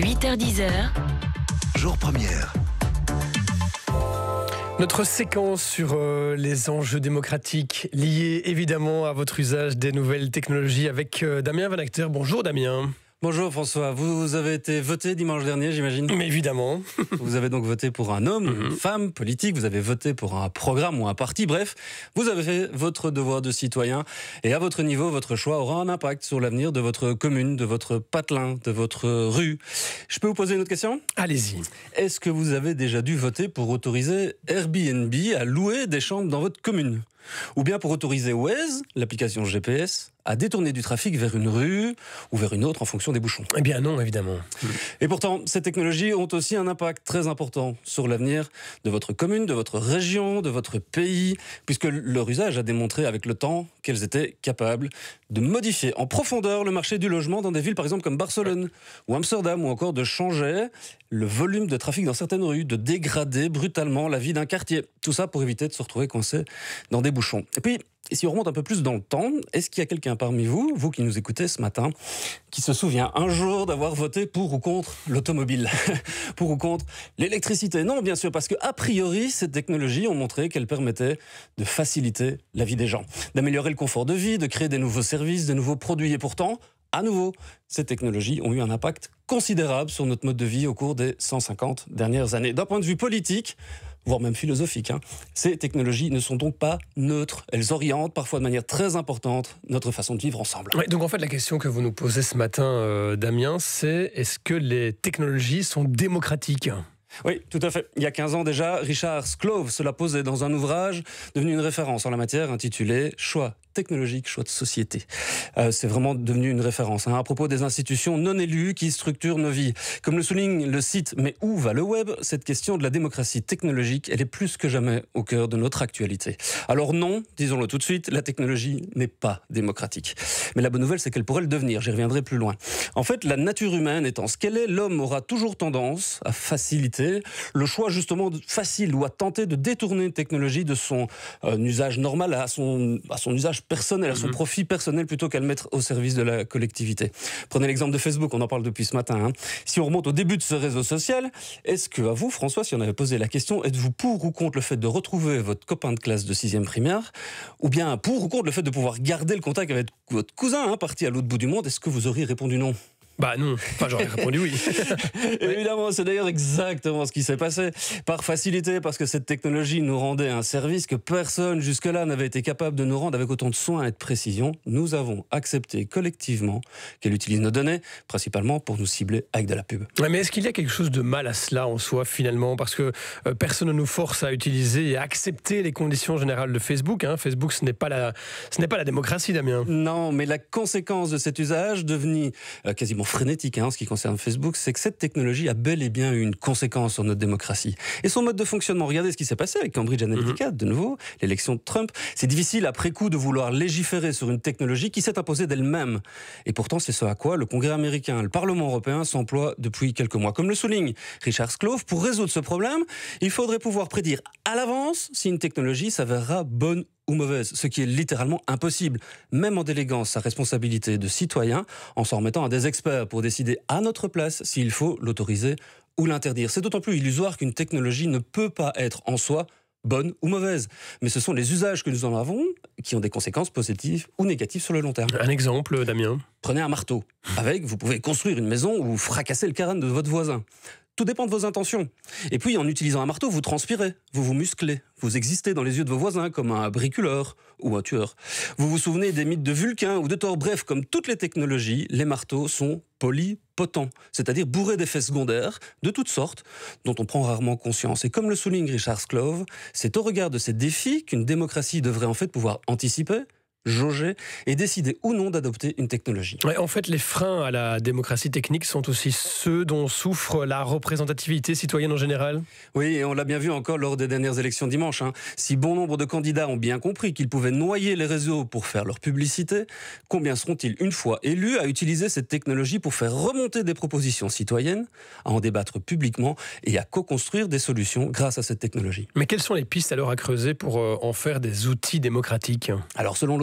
8h10h, Jour première. Notre séquence sur euh, les enjeux démocratiques liés évidemment à votre usage des nouvelles technologies avec euh, Damien Van Acter. Bonjour Damien. Bonjour François, vous avez été voté dimanche dernier j'imagine? Mais évidemment. Vous avez donc voté pour un homme, Mhm. une femme politique, vous avez voté pour un programme ou un parti, bref, vous avez fait votre devoir de citoyen et à votre niveau, votre choix aura un impact sur l'avenir de votre commune, de votre patelin, de votre rue. Je peux vous poser une autre question? Allez-y. Est-ce que vous avez déjà dû voter pour autoriser Airbnb à louer des chambres dans votre commune? Ou bien pour autoriser Waze, l'application GPS, à détourner du trafic vers une rue ou vers une autre en fonction des bouchons Eh bien non, évidemment. et pourtant, ces technologies ont aussi un impact très important sur l'avenir de votre commune, de votre région, de votre pays, puisque leur usage a démontré avec le temps qu'elles étaient capables de modifier en profondeur le marché du logement dans des villes par exemple comme Barcelone ou Amsterdam ou encore de changer le volume de trafic dans certaines rues, de dégrader brutalement la vie d'un quartier. Tout ça pour éviter de se retrouver coincé dans des bouchons. Et puis, si on remonte un peu plus dans le temps, est-ce qu'il y a quelqu'un parmi vous, vous qui nous écoutez ce matin, qui se souvient un jour d'avoir voté pour ou contre l'automobile Pour ou contre l'électricité Non, bien sûr, parce que a priori, ces technologies ont montré qu'elles permettaient de faciliter la vie des gens, d'améliorer le confort de vie, de créer des nouveaux services, de nouveaux produits. Et pourtant, à nouveau, ces technologies ont eu un impact considérable sur notre mode de vie au cours des 150 dernières années. D'un point de vue politique, voire même philosophique, hein, ces technologies ne sont donc pas neutres. Elles orientent parfois de manière très importante notre façon de vivre ensemble. Ouais, donc en fait, la question que vous nous posez ce matin, euh, Damien, c'est est-ce que les technologies sont démocratiques? Oui, tout à fait. Il y a 15 ans déjà, Richard Sclove se l'a posé dans un ouvrage devenu une référence en la matière intitulé Choix technologique, choix de société. Euh, c'est vraiment devenu une référence hein, à propos des institutions non élues qui structurent nos vies. Comme le souligne le site Mais où va le web Cette question de la démocratie technologique, elle est plus que jamais au cœur de notre actualité. Alors non, disons-le tout de suite, la technologie n'est pas démocratique. Mais la bonne nouvelle, c'est qu'elle pourrait le devenir. J'y reviendrai plus loin. En fait, la nature humaine étant ce qu'elle est, l'homme aura toujours tendance à faciliter le choix justement facile ou à tenter de détourner une technologie de son euh, usage normal à son, à son usage personnel, à son profit personnel plutôt qu'à le mettre au service de la collectivité. Prenez l'exemple de Facebook, on en parle depuis ce matin. hein. Si on remonte au début de ce réseau social, est-ce que à vous, François, si on avait posé la question, êtes-vous pour ou contre le fait de retrouver votre copain de classe de sixième primaire, ou bien pour ou contre le fait de pouvoir garder le contact avec votre cousin hein, parti à l'autre bout du monde, est-ce que vous auriez répondu non? Bah non. Enfin, j'aurais répondu oui. Évidemment, c'est d'ailleurs exactement ce qui s'est passé. Par facilité, parce que cette technologie nous rendait un service que personne jusque-là n'avait été capable de nous rendre avec autant de soin et de précision, nous avons accepté collectivement qu'elle utilise nos données, principalement pour nous cibler avec de la pub. Ouais, Mais est-ce qu'il y a quelque chose de mal à cela en soi finalement? Parce que euh, personne ne nous force à utiliser et à accepter les conditions générales de Facebook. hein. Facebook, ce n'est pas la, ce pas la démocratie, Damien. Non, mais la conséquence de cet usage, devenu euh, quasiment frénétique hein, en ce qui concerne Facebook, c'est que cette technologie a bel et bien eu une conséquence sur notre démocratie. Et son mode de fonctionnement, regardez ce qui s'est passé avec Cambridge Analytica, de nouveau, l'élection de Trump. C'est difficile après coup de vouloir légiférer sur une technologie qui s'est imposée d'elle-même. Et pourtant, c'est ce à quoi le Congrès américain, le Parlement européen s'emploient depuis quelques mois. Comme le souligne Richard Sclove, pour résoudre ce problème, il faudrait pouvoir prédire à l'avance si une technologie s'avérera bonne ou mauvaise, ce qui est littéralement impossible, même en déléguant sa responsabilité de citoyen, en s'en remettant à des experts pour décider à notre place s'il faut l'autoriser ou l'interdire. C'est d'autant plus illusoire qu'une technologie ne peut pas être en soi bonne ou mauvaise, mais ce sont les usages que nous en avons qui ont des conséquences positives ou négatives sur le long terme. Un exemple, Damien. Prenez un marteau. Avec, vous pouvez construire une maison ou fracasser le crâne de votre voisin. Tout dépend de vos intentions. Et puis, en utilisant un marteau, vous transpirez, vous vous musclez, vous existez dans les yeux de vos voisins comme un bricoleur ou un tueur. Vous vous souvenez des mythes de Vulcain ou de Thor. Bref, comme toutes les technologies, les marteaux sont polypotents, c'est-à-dire bourrés d'effets secondaires de toutes sortes dont on prend rarement conscience. Et comme le souligne Richard Sclove, c'est au regard de ces défis qu'une démocratie devrait en fait pouvoir anticiper, jauger et décider ou non d'adopter une technologie. Ouais, en fait, les freins à la démocratie technique sont aussi ceux dont souffre la représentativité citoyenne en général. Oui, et on l'a bien vu encore lors des dernières élections dimanche. hein. Si bon nombre de candidats ont bien compris qu'ils pouvaient noyer les réseaux pour faire leur publicité, combien seront-ils une fois élus à utiliser cette technologie pour faire remonter des propositions citoyennes, à en débattre publiquement et à co-construire des solutions grâce à cette technologie? Mais quelles sont les pistes alors à creuser pour euh, en faire des outils démocratiques? Alors, selon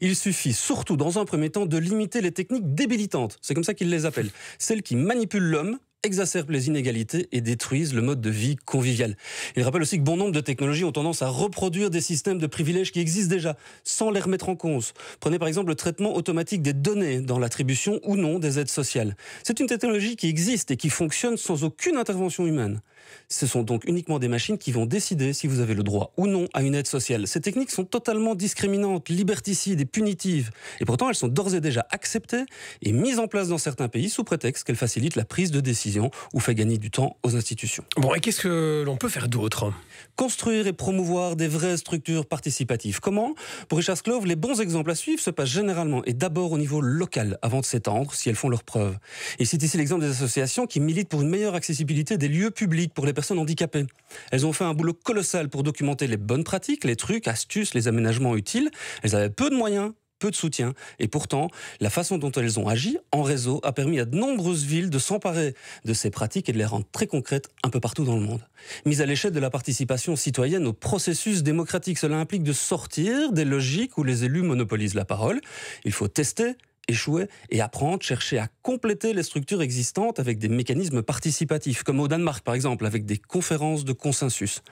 il suffit surtout, dans un premier temps, de limiter les techniques débilitantes. C'est comme ça qu'il les appelle. Celles qui manipulent l'homme exacerbent les inégalités et détruisent le mode de vie convivial. Il rappelle aussi que bon nombre de technologies ont tendance à reproduire des systèmes de privilèges qui existent déjà, sans les remettre en cause. Prenez par exemple le traitement automatique des données dans l'attribution ou non des aides sociales. C'est une technologie qui existe et qui fonctionne sans aucune intervention humaine. Ce sont donc uniquement des machines qui vont décider si vous avez le droit ou non à une aide sociale. Ces techniques sont totalement discriminantes, liberticides et punitives. Et pourtant, elles sont d'ores et déjà acceptées et mises en place dans certains pays sous prétexte qu'elles facilitent la prise de décision ou fait gagner du temps aux institutions. Bon, et qu'est-ce que l'on peut faire d'autre? Construire et promouvoir des vraies structures participatives. Comment? Pour Richard Sclove, les bons exemples à suivre se passent généralement et d'abord au niveau local avant de s'étendre si elles font leurs preuves. Et c'est ici l'exemple des associations qui militent pour une meilleure accessibilité des lieux publics pour les personnes handicapées. Elles ont fait un boulot colossal pour documenter les bonnes pratiques, les trucs, astuces, les aménagements utiles. Elles avaient peu de moyens, peu de soutien. Et pourtant, la façon dont elles ont agi en réseau a permis à de nombreuses villes de s'emparer de ces pratiques et de les rendre très concrètes un peu partout dans le monde. Mise à l'échelle de la participation citoyenne au processus démocratique, cela implique de sortir des logiques où les élus monopolisent la parole. Il faut tester, échouer et apprendre, chercher à compléter les structures existantes avec des mécanismes participatifs, comme au Danemark par exemple, avec des conférences de consensus.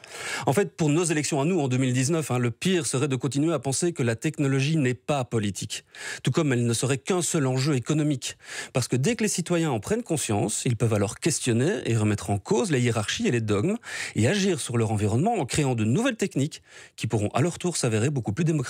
En fait, pour nos élections à nous en 2019, hein, le pire serait de continuer à penser que la technologie n'est pas politique, tout comme elle ne serait qu'un seul enjeu économique. Parce que dès que les citoyens en prennent conscience, ils peuvent alors questionner et remettre en cause les hiérarchies et les dogmes, et agir sur leur environnement en créant de nouvelles techniques qui pourront à leur tour s'avérer beaucoup plus démocratiques.